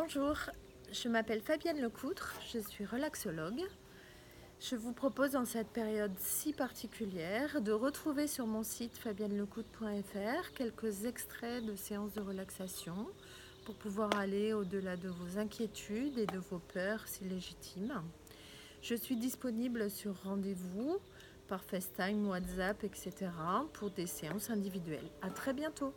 Bonjour, je m'appelle Fabienne Lecoutre, je suis relaxologue. Je vous propose dans cette période si particulière de retrouver sur mon site fabiennelecoutre.fr quelques extraits de séances de relaxation pour pouvoir aller au-delà de vos inquiétudes et de vos peurs si légitimes. Je suis disponible sur rendez-vous par FaceTime, WhatsApp, etc. pour des séances individuelles. À très bientôt